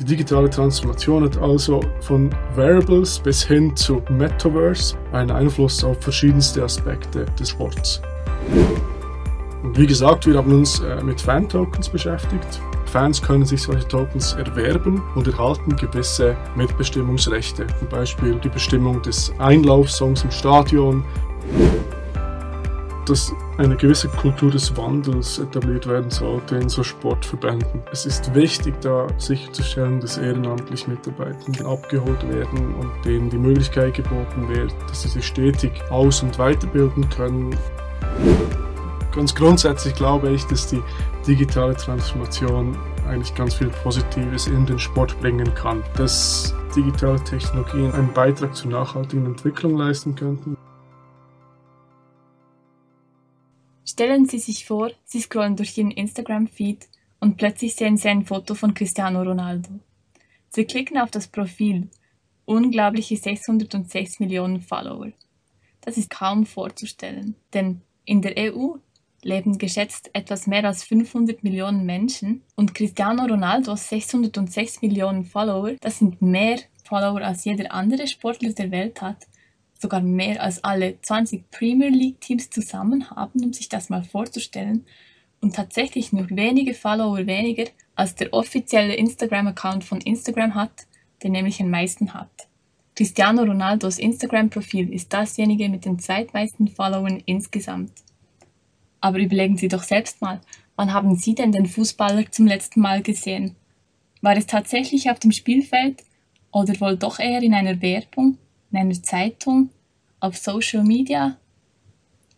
Die digitale Transformation hat also von Wearables bis hin zu Metaverse einen Einfluss auf verschiedenste Aspekte des Sports. Und wie gesagt, wir haben uns äh, mit Fan-Tokens beschäftigt. Fans können sich solche Tokens erwerben und erhalten gewisse Mitbestimmungsrechte, zum Beispiel die Bestimmung des Einlaufsongs im Stadion, dass eine gewisse Kultur des Wandels etabliert werden sollte in so Sportverbänden. Es ist wichtig, da sicherzustellen, dass ehrenamtlich Mitarbeitende abgeholt werden und denen die Möglichkeit geboten wird, dass sie sich stetig aus- und weiterbilden können. Ganz grundsätzlich glaube ich, dass die digitale Transformation eigentlich ganz viel Positives in den Sport bringen kann. Dass digitale Technologien einen Beitrag zur nachhaltigen Entwicklung leisten könnten. Stellen Sie sich vor, Sie scrollen durch Ihren Instagram-Feed und plötzlich sehen Sie ein Foto von Cristiano Ronaldo. Sie klicken auf das Profil. Unglaubliche 606 Millionen Follower. Das ist kaum vorzustellen, denn in der EU leben geschätzt etwas mehr als 500 Millionen Menschen und Cristiano Ronaldos 606 Millionen Follower, das sind mehr Follower als jeder andere Sportler der Welt hat, sogar mehr als alle 20 Premier League Teams zusammen haben, um sich das mal vorzustellen, und tatsächlich nur wenige Follower weniger als der offizielle Instagram-Account von Instagram hat, der nämlich am meisten hat. Cristiano Ronaldos Instagram-Profil ist dasjenige mit den zweitmeisten Followern insgesamt. Aber überlegen Sie doch selbst mal, wann haben Sie denn den Fußballer zum letzten Mal gesehen? War es tatsächlich auf dem Spielfeld oder wohl doch eher in einer Werbung, in einer Zeitung, auf Social Media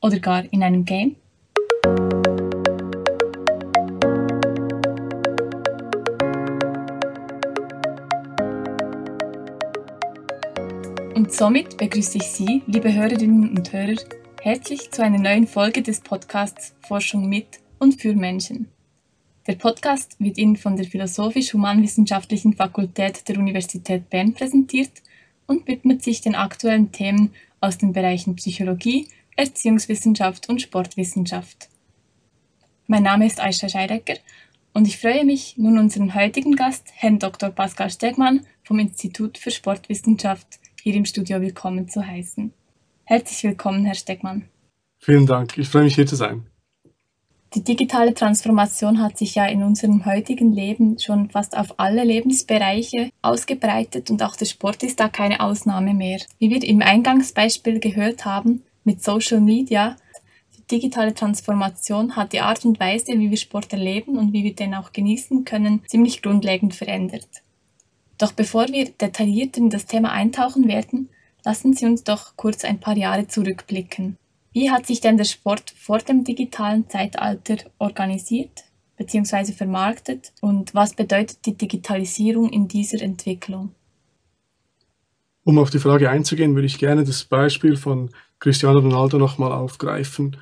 oder gar in einem Game? Und somit begrüße ich Sie, liebe Hörerinnen und Hörer, Herzlich zu einer neuen Folge des Podcasts Forschung mit und für Menschen. Der Podcast wird Ihnen von der Philosophisch-Humanwissenschaftlichen Fakultät der Universität Bern präsentiert und widmet sich den aktuellen Themen aus den Bereichen Psychologie, Erziehungswissenschaft und Sportwissenschaft. Mein Name ist Aisha Scheidecker und ich freue mich, nun unseren heutigen Gast, Herrn Dr. Pascal Stegmann vom Institut für Sportwissenschaft, hier im Studio willkommen zu heißen. Herzlich willkommen, Herr Stegmann. Vielen Dank, ich freue mich hier zu sein. Die digitale Transformation hat sich ja in unserem heutigen Leben schon fast auf alle Lebensbereiche ausgebreitet und auch der Sport ist da keine Ausnahme mehr. Wie wir im Eingangsbeispiel gehört haben, mit Social Media, die digitale Transformation hat die Art und Weise, wie wir Sport erleben und wie wir den auch genießen können, ziemlich grundlegend verändert. Doch bevor wir detailliert in das Thema eintauchen werden, Lassen Sie uns doch kurz ein paar Jahre zurückblicken. Wie hat sich denn der Sport vor dem digitalen Zeitalter organisiert bzw. vermarktet und was bedeutet die Digitalisierung in dieser Entwicklung? Um auf die Frage einzugehen, würde ich gerne das Beispiel von Cristiano Ronaldo nochmal aufgreifen.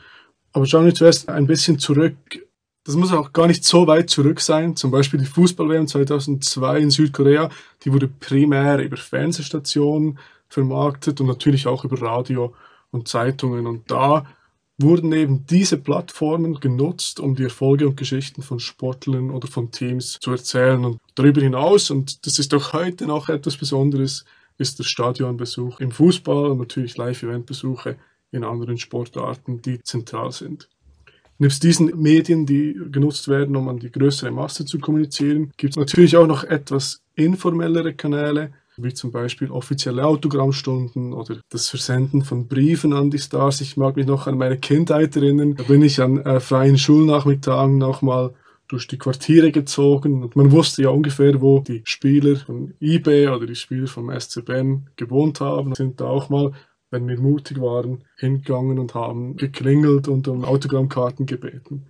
Aber schauen wir zuerst ein bisschen zurück. Das muss auch gar nicht so weit zurück sein. Zum Beispiel die Fußball-WM 2002 in Südkorea, die wurde primär über Fernsehstationen vermarktet und natürlich auch über Radio und Zeitungen. Und da wurden eben diese Plattformen genutzt, um die Erfolge und Geschichten von Sportlern oder von Teams zu erzählen. Und darüber hinaus, und das ist auch heute noch etwas Besonderes, ist der Stadionbesuch im Fußball und natürlich Live-Event-Besuche in anderen Sportarten, die zentral sind. Nebst diesen Medien, die genutzt werden, um an die größere Masse zu kommunizieren, gibt es natürlich auch noch etwas informellere Kanäle, wie zum Beispiel offizielle Autogrammstunden oder das Versenden von Briefen an die Stars. Ich mag mich noch an meine Kindheit erinnern. Da bin ich an äh, freien Schulnachmittagen nochmal durch die Quartiere gezogen und man wusste ja ungefähr, wo die Spieler von eBay oder die Spieler vom SC Bern gewohnt haben. Sind da auch mal, wenn wir mutig waren, hingegangen und haben geklingelt und um Autogrammkarten gebeten.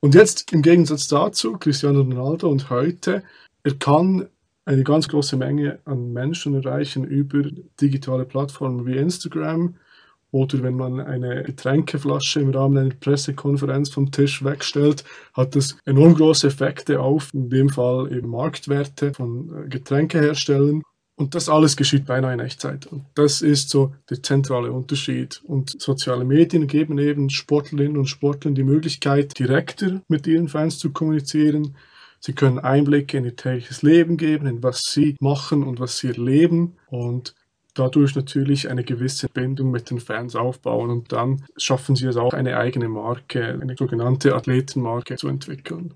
Und jetzt im Gegensatz dazu, Cristiano Ronaldo und heute, er kann eine ganz große Menge an Menschen erreichen über digitale Plattformen wie Instagram oder wenn man eine Getränkeflasche im Rahmen einer Pressekonferenz vom Tisch wegstellt, hat das enorm große Effekte auf, in dem Fall eben Marktwerte von äh, Getränkeherstellern. Und das alles geschieht beinahe in Echtzeit. Und das ist so der zentrale Unterschied. Und soziale Medien geben eben Sportlerinnen und Sportlern die Möglichkeit, direkter mit ihren Fans zu kommunizieren, Sie können Einblicke in ihr tägliches Leben geben, in was sie machen und was sie erleben und dadurch natürlich eine gewisse Bindung mit den Fans aufbauen und dann schaffen sie es auch, eine eigene Marke, eine sogenannte Athletenmarke zu entwickeln.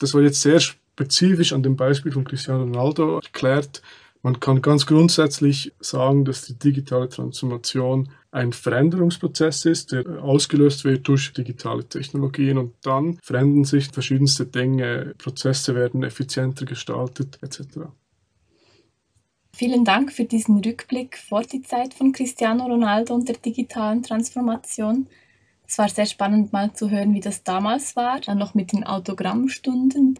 Das war jetzt sehr spezifisch an dem Beispiel von Cristiano Ronaldo erklärt. Man kann ganz grundsätzlich sagen, dass die digitale Transformation ein Veränderungsprozess ist, der ausgelöst wird durch digitale Technologien und dann verändern sich verschiedenste Dinge, Prozesse werden effizienter gestaltet etc. Vielen Dank für diesen Rückblick vor die Zeit von Cristiano Ronaldo und der digitalen Transformation. Es war sehr spannend mal zu hören, wie das damals war, dann noch mit den Autogrammstunden.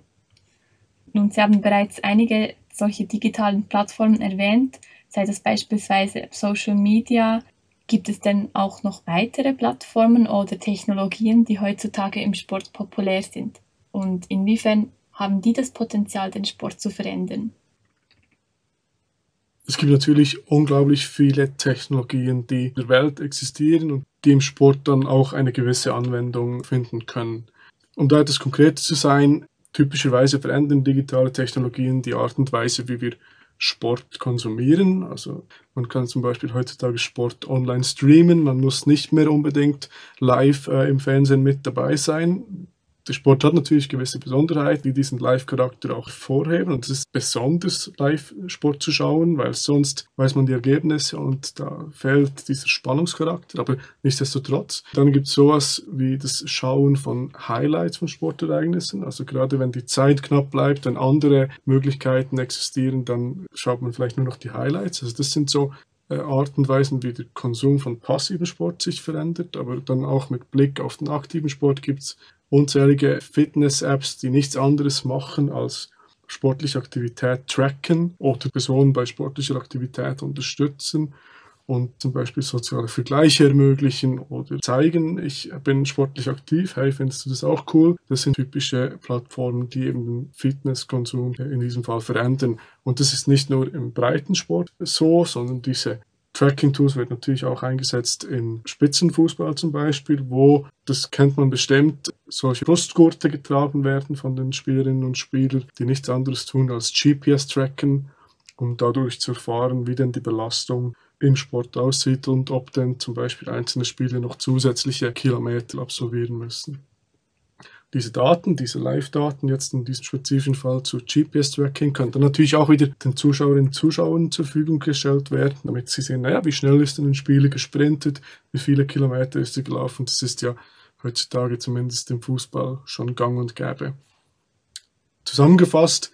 Nun, Sie haben bereits einige solche digitalen Plattformen erwähnt, sei das beispielsweise Social Media. Gibt es denn auch noch weitere Plattformen oder Technologien, die heutzutage im Sport populär sind? Und inwiefern haben die das Potenzial, den Sport zu verändern? Es gibt natürlich unglaublich viele Technologien, die in der Welt existieren und die im Sport dann auch eine gewisse Anwendung finden können. Um da etwas konkreter zu sein, typischerweise verändern digitale Technologien die Art und Weise, wie wir Sport konsumieren. Also man kann zum Beispiel heutzutage Sport online streamen, man muss nicht mehr unbedingt live äh, im Fernsehen mit dabei sein der Sport hat natürlich gewisse Besonderheiten, die diesen Live-Charakter auch vorheben. Und es ist besonders, Live-Sport zu schauen, weil sonst weiß man die Ergebnisse und da fehlt dieser Spannungscharakter. Aber nichtsdestotrotz. Dann gibt es sowas wie das Schauen von Highlights von Sportereignissen. Also gerade wenn die Zeit knapp bleibt, wenn andere Möglichkeiten existieren, dann schaut man vielleicht nur noch die Highlights. Also das sind so äh, Art und Weisen, wie der Konsum von passivem Sport sich verändert, aber dann auch mit Blick auf den aktiven Sport gibt es unzählige Fitness-Apps, die nichts anderes machen als sportliche Aktivität tracken oder Personen bei sportlicher Aktivität unterstützen und zum Beispiel soziale Vergleiche ermöglichen oder zeigen, ich bin sportlich aktiv, hey, findest du das auch cool? Das sind typische Plattformen, die eben den Fitnesskonsum in diesem Fall verändern. Und das ist nicht nur im Breitensport so, sondern diese Tracking-Tools wird natürlich auch eingesetzt in Spitzenfußball zum Beispiel, wo, das kennt man bestimmt, solche Brustgurte getragen werden von den Spielerinnen und Spielern, die nichts anderes tun als GPS tracken, um dadurch zu erfahren, wie denn die Belastung im Sport aussieht und ob denn zum Beispiel einzelne Spieler noch zusätzliche Kilometer absolvieren müssen diese Daten, diese Live-Daten jetzt in diesem spezifischen Fall zu GPS-Tracking, können dann natürlich auch wieder den Zuschauerinnen und Zuschauern zur Verfügung gestellt werden, damit sie sehen, naja, wie schnell ist denn ein Spieler gesprintet, wie viele Kilometer ist er gelaufen. Das ist ja heutzutage zumindest im Fußball schon gang und gäbe. Zusammengefasst,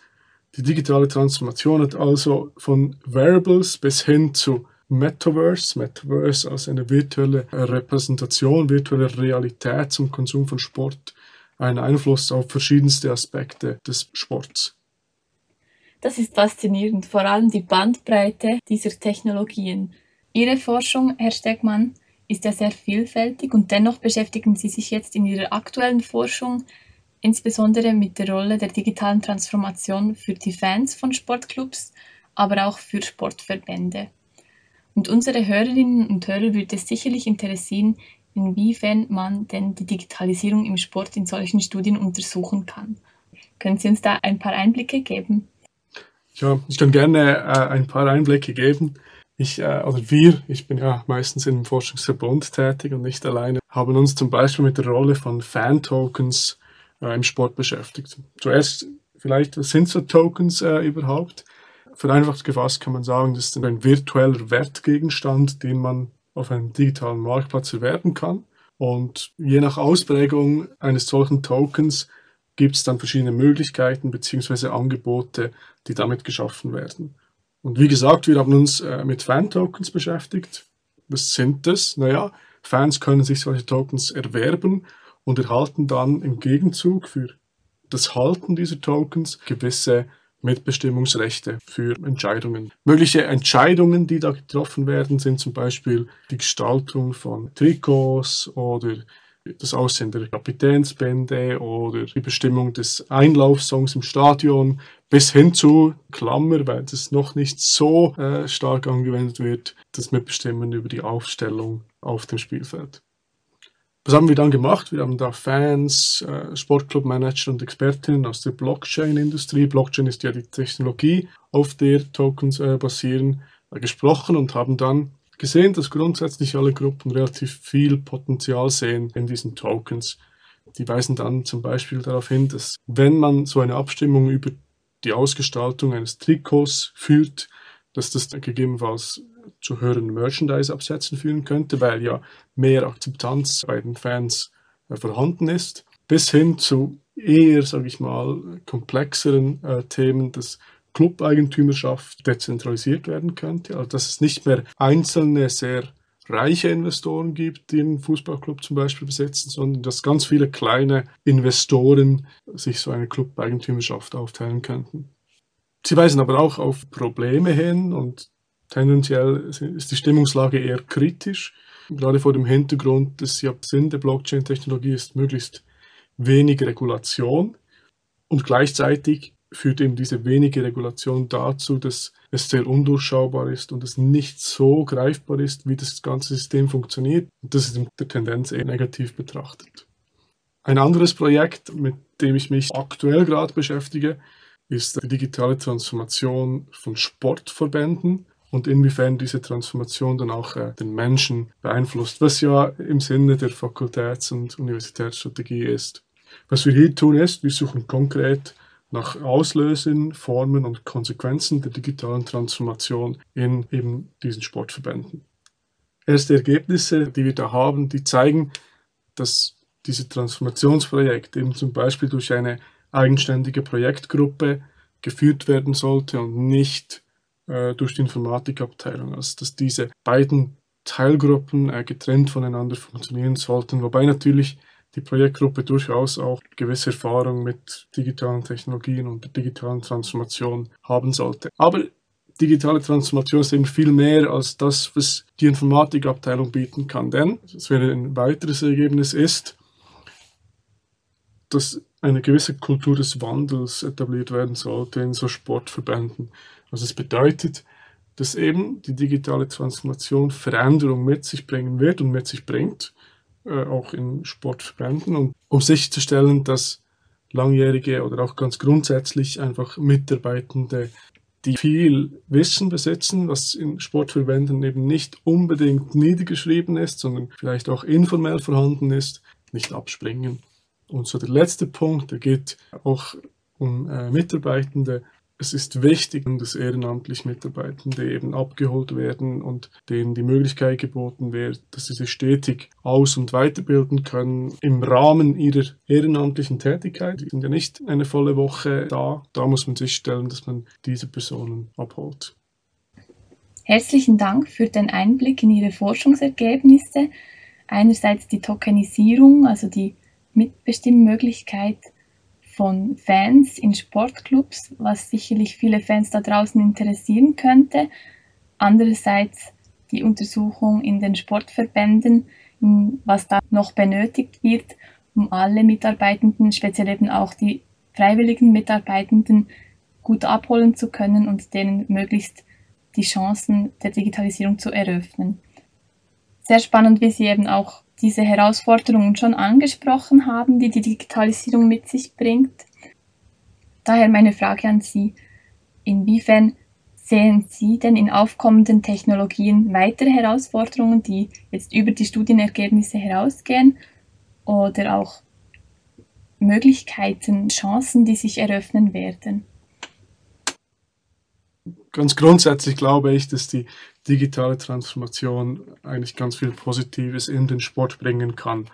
die digitale Transformation hat also von Variables bis hin zu Metaverse, Metaverse als eine virtuelle Repräsentation, virtuelle Realität zum Konsum von Sport einen Einfluss auf verschiedenste Aspekte des Sports. Das ist faszinierend, vor allem die Bandbreite dieser Technologien. Ihre Forschung, Herr Stegmann, ist ja sehr vielfältig und dennoch beschäftigen Sie sich jetzt in Ihrer aktuellen Forschung insbesondere mit der Rolle der digitalen Transformation für die Fans von Sportclubs, aber auch für Sportverbände. Und unsere Hörerinnen und Hörer würde es sicherlich interessieren, inwiefern man denn die Digitalisierung im Sport in solchen Studien untersuchen kann. Können Sie uns da ein paar Einblicke geben? Ja, ich kann gerne äh, ein paar Einblicke geben. Ich, äh, oder wir, ich bin ja meistens im Forschungsverbund tätig und nicht alleine, haben uns zum Beispiel mit der Rolle von Fan-Tokens äh, im Sport beschäftigt. Zuerst vielleicht, was sind so Tokens äh, überhaupt? Vereinfacht gefasst kann man sagen, das ist ein virtueller Wertgegenstand, den man auf einem digitalen Marktplatz erwerben kann. Und je nach Ausprägung eines solchen Tokens gibt es dann verschiedene Möglichkeiten bzw. Angebote, die damit geschaffen werden. Und wie gesagt, wir haben uns äh, mit Fan-Tokens beschäftigt. Was sind das? Naja, Fans können sich solche Tokens erwerben und erhalten dann im Gegenzug für das Halten dieser Tokens gewisse Mitbestimmungsrechte für Entscheidungen. Mögliche Entscheidungen, die da getroffen werden, sind zum Beispiel die Gestaltung von Trikots oder das Aussehen der Kapitänsbände oder die Bestimmung des Einlaufsongs im Stadion bis hin zu Klammer, weil das noch nicht so äh, stark angewendet wird, das Mitbestimmen über die Aufstellung auf dem Spielfeld. Was haben wir dann gemacht? Wir haben da Fans, äh, Sportclub-Manager und Expertinnen aus der Blockchain-Industrie, Blockchain ist ja die Technologie, auf der Tokens äh, basieren, äh, gesprochen und haben dann gesehen, dass grundsätzlich alle Gruppen relativ viel Potenzial sehen in diesen Tokens. Die weisen dann zum Beispiel darauf hin, dass wenn man so eine Abstimmung über die Ausgestaltung eines Trikots führt, dass das gegebenenfalls zu höheren Merchandise-Absätzen führen könnte, weil ja mehr Akzeptanz bei den Fans äh, vorhanden ist, bis hin zu eher, sage ich mal, komplexeren äh, Themen, dass Club-Eigentümerschaft dezentralisiert werden könnte, also dass es nicht mehr einzelne sehr reiche Investoren gibt, die einen Fußballclub zum Beispiel besitzen, sondern dass ganz viele kleine Investoren sich so eine Club-Eigentümerschaft aufteilen könnten. Sie weisen aber auch auf Probleme hin und tendenziell ist die Stimmungslage eher kritisch, gerade vor dem Hintergrund, dass ja Sinn der Blockchain-Technologie ist möglichst wenig Regulation und gleichzeitig führt eben diese wenige Regulation dazu, dass es sehr undurchschaubar ist und es nicht so greifbar ist, wie das ganze System funktioniert. Das ist der Tendenz eher negativ betrachtet. Ein anderes Projekt, mit dem ich mich aktuell gerade beschäftige, ist die digitale Transformation von Sportverbänden und inwiefern diese Transformation dann auch äh, den Menschen beeinflusst, was ja im Sinne der Fakultäts- und Universitätsstrategie ist. Was wir hier tun ist, wir suchen konkret nach Auslösen, Formen und Konsequenzen der digitalen Transformation in eben diesen Sportverbänden. Erste Ergebnisse, die wir da haben, die zeigen, dass diese Transformationsprojekte eben zum Beispiel durch eine eigenständige Projektgruppe geführt werden sollte und nicht äh, durch die Informatikabteilung. Also dass diese beiden Teilgruppen äh, getrennt voneinander funktionieren sollten, wobei natürlich die Projektgruppe durchaus auch gewisse Erfahrung mit digitalen Technologien und der digitalen Transformation haben sollte. Aber digitale Transformation ist eben viel mehr als das, was die Informatikabteilung bieten kann. Denn, das wäre ein weiteres Ergebnis, ist, dass eine gewisse Kultur des Wandels etabliert werden sollte in so Sportverbänden. Also es bedeutet, dass eben die digitale Transformation Veränderung mit sich bringen wird und mit sich bringt, äh, auch in Sportverbänden, und um sicherzustellen, dass langjährige oder auch ganz grundsätzlich einfach Mitarbeitende, die viel Wissen besitzen, was in Sportverbänden eben nicht unbedingt niedergeschrieben ist, sondern vielleicht auch informell vorhanden ist, nicht abspringen. Und so der letzte Punkt, der geht auch um äh, Mitarbeitende. Es ist wichtig, dass ehrenamtlich Mitarbeitende eben abgeholt werden und denen die Möglichkeit geboten wird, dass sie sich stetig aus- und weiterbilden können im Rahmen ihrer ehrenamtlichen Tätigkeit. Die sind ja nicht eine volle Woche da. Da muss man sich stellen, dass man diese Personen abholt. Herzlichen Dank für den Einblick in Ihre Forschungsergebnisse. Einerseits die Tokenisierung, also die Mitbestimmmöglichkeit von Fans in Sportclubs, was sicherlich viele Fans da draußen interessieren könnte. Andererseits die Untersuchung in den Sportverbänden, was da noch benötigt wird, um alle Mitarbeitenden, speziell eben auch die freiwilligen Mitarbeitenden, gut abholen zu können und denen möglichst die Chancen der Digitalisierung zu eröffnen. Sehr spannend, wie Sie eben auch diese Herausforderungen schon angesprochen haben, die die Digitalisierung mit sich bringt. Daher meine Frage an Sie, inwiefern sehen Sie denn in aufkommenden Technologien weitere Herausforderungen, die jetzt über die Studienergebnisse herausgehen oder auch Möglichkeiten, Chancen, die sich eröffnen werden? Ganz grundsätzlich glaube ich, dass die digitale Transformation eigentlich ganz viel Positives in den Sport bringen kann.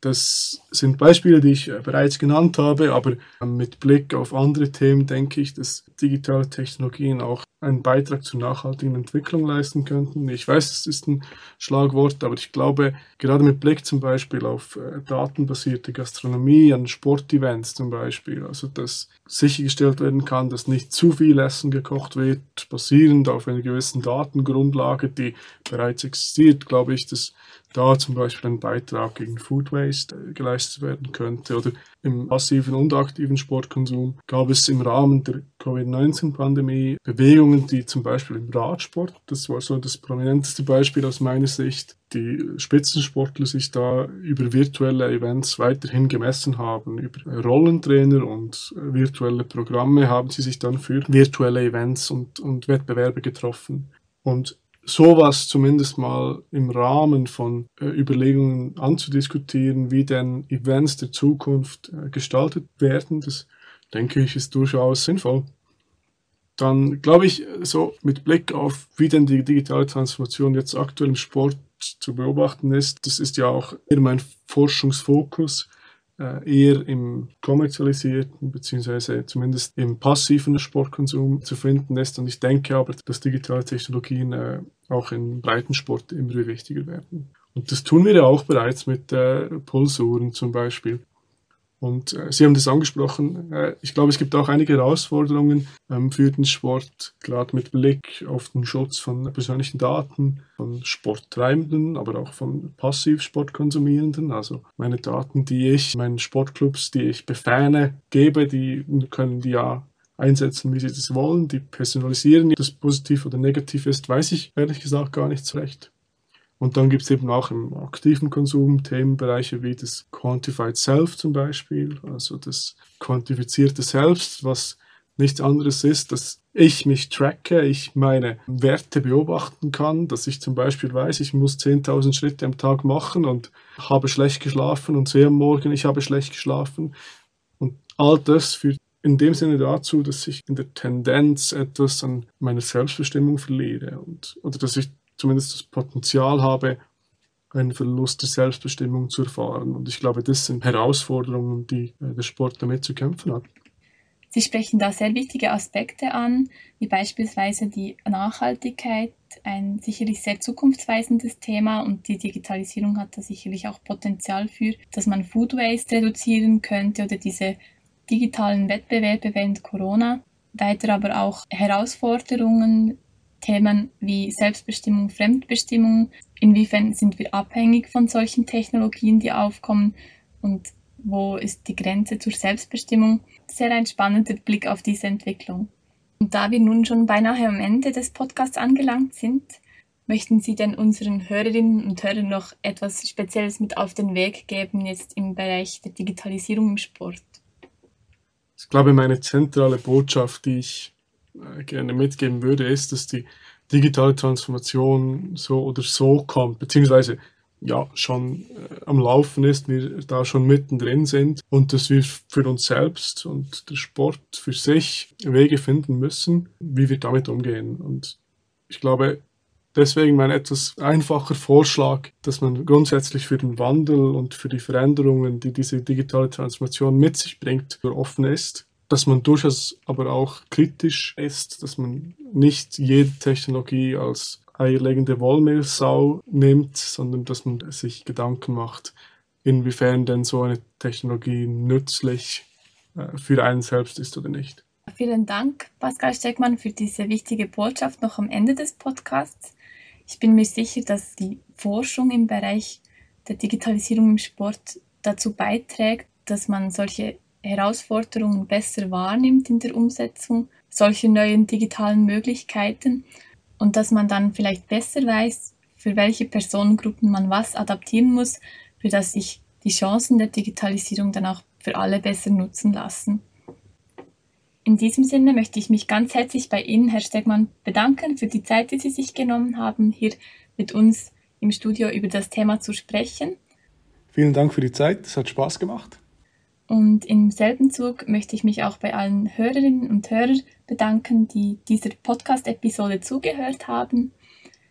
Das sind Beispiele, die ich äh, bereits genannt habe, aber mit Blick auf andere Themen denke ich, dass digitale Technologien auch einen Beitrag zur nachhaltigen Entwicklung leisten könnten. Ich weiß, es ist ein Schlagwort, aber ich glaube, gerade mit Blick zum Beispiel auf äh, datenbasierte Gastronomie, an Sportevents zum Beispiel, also dass sichergestellt werden kann, dass nicht zu viel Essen gekocht wird, basierend auf einer gewissen Datengrundlage, die bereits existiert, glaube ich, dass da zum Beispiel ein Beitrag gegen Food Waste äh, geleistet werden könnte. Oder im passiven und aktiven Sportkonsum gab es im Rahmen der Covid-19-Pandemie Bewegungen, die zum Beispiel im Radsport, das war so das prominenteste Beispiel aus meiner Sicht, die Spitzensportler sich da über virtuelle Events weiterhin gemessen haben. Über Rollentrainer und virtuelle Programme haben sie sich dann für virtuelle Events und, und Wettbewerbe getroffen. Und sowas zumindest mal im Rahmen von äh, Überlegungen anzudiskutieren, wie denn Events der Zukunft äh, gestaltet werden, das denke ich, ist durchaus sinnvoll. Dann glaube ich, so mit Blick auf, wie denn die digitale Transformation jetzt aktuell im Sport zu beobachten ist, das ist ja auch eher mein Forschungsfokus, äh, eher im kommerzialisierten beziehungsweise zumindest im passiven Sportkonsum zu finden ist. Und ich denke aber, dass digitale Technologien äh, auch im Breitensport immer wichtiger werden. Und das tun wir ja auch bereits mit äh, Pulsuhren zum Beispiel. Und äh, Sie haben das angesprochen. Äh, ich glaube, es gibt auch einige Herausforderungen ähm, für den Sport, gerade mit Blick auf den Schutz von persönlichen Daten, von Sporttreibenden, aber auch von Passivsportkonsumierenden. Also meine Daten, die ich meinen Sportclubs, die ich befähne, gebe, die können die ja einsetzen, wie sie das wollen. Die personalisieren, ob das positiv oder negativ ist, weiß ich ehrlich gesagt gar nicht so recht. Und dann gibt es eben auch im aktiven Konsum Themenbereiche wie das Quantified Self zum Beispiel, also das quantifizierte Selbst, was nichts anderes ist, dass ich mich tracke, ich meine Werte beobachten kann, dass ich zum Beispiel weiß, ich muss 10.000 Schritte am Tag machen und habe schlecht geschlafen und sehe am Morgen, ich habe schlecht geschlafen. Und all das führt in dem Sinne dazu, dass ich in der Tendenz etwas an meiner Selbstbestimmung verliere und, oder dass ich zumindest das Potenzial habe, einen Verlust der Selbstbestimmung zu erfahren. Und ich glaube, das sind Herausforderungen, die äh, der Sport damit zu kämpfen hat. Sie sprechen da sehr wichtige Aspekte an, wie beispielsweise die Nachhaltigkeit, ein sicherlich sehr zukunftsweisendes Thema und die Digitalisierung hat da sicherlich auch Potenzial für, dass man Food Waste reduzieren könnte oder diese digitalen Wettbewerbe während Corona. Weiter aber auch Herausforderungen Themen wie Selbstbestimmung, Fremdbestimmung, inwiefern sind wir abhängig von solchen Technologien, die aufkommen und wo ist die Grenze zur Selbstbestimmung. Sehr ein spannender Blick auf diese Entwicklung. Und da wir nun schon beinahe am Ende des Podcasts angelangt sind, möchten Sie denn unseren Hörerinnen und Hörern noch etwas Spezielles mit auf den Weg geben, jetzt im Bereich der Digitalisierung im Sport? Ich glaube, meine zentrale Botschaft, die ich gerne mitgeben würde, ist, dass die digitale Transformation so oder so kommt, beziehungsweise ja schon äh, am Laufen ist, wir da schon mittendrin sind und dass wir für uns selbst und der Sport für sich Wege finden müssen, wie wir damit umgehen. Und ich glaube, deswegen mein etwas einfacher Vorschlag, dass man grundsätzlich für den Wandel und für die Veränderungen, die diese digitale Transformation mit sich bringt, offen ist dass man durchaus aber auch kritisch ist, dass man nicht jede Technologie als eierlegende Wollmilchsau nimmt, sondern dass man sich Gedanken macht, inwiefern denn so eine Technologie nützlich äh, für einen selbst ist oder nicht. Vielen Dank, Pascal Steckmann, für diese wichtige Botschaft noch am Ende des Podcasts. Ich bin mir sicher, dass die Forschung im Bereich der Digitalisierung im Sport dazu beiträgt, dass man solche Herausforderungen besser wahrnimmt in der Umsetzung solcher neuen digitalen Möglichkeiten und dass man dann vielleicht besser weiß, für welche Personengruppen man was adaptieren muss, für dass sich die Chancen der Digitalisierung dann auch für alle besser nutzen lassen. In diesem Sinne möchte ich mich ganz herzlich bei Ihnen, Herr Stegmann, bedanken für die Zeit, die Sie sich genommen haben, hier mit uns im Studio über das Thema zu sprechen. Vielen Dank für die Zeit, es hat Spaß gemacht. Und im selben Zug möchte ich mich auch bei allen Hörerinnen und Hörern bedanken, die dieser Podcast-Episode zugehört haben.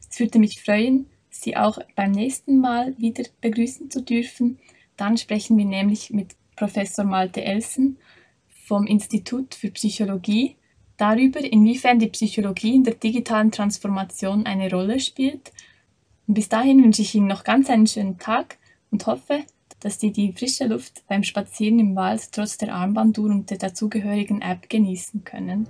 Es würde mich freuen, Sie auch beim nächsten Mal wieder begrüßen zu dürfen. Dann sprechen wir nämlich mit Professor Malte Elsen vom Institut für Psychologie darüber, inwiefern die Psychologie in der digitalen Transformation eine Rolle spielt. Und bis dahin wünsche ich Ihnen noch ganz einen schönen Tag und hoffe, dass sie die frische Luft beim Spazieren im Wald trotz der Armbanduhr und der dazugehörigen App genießen können.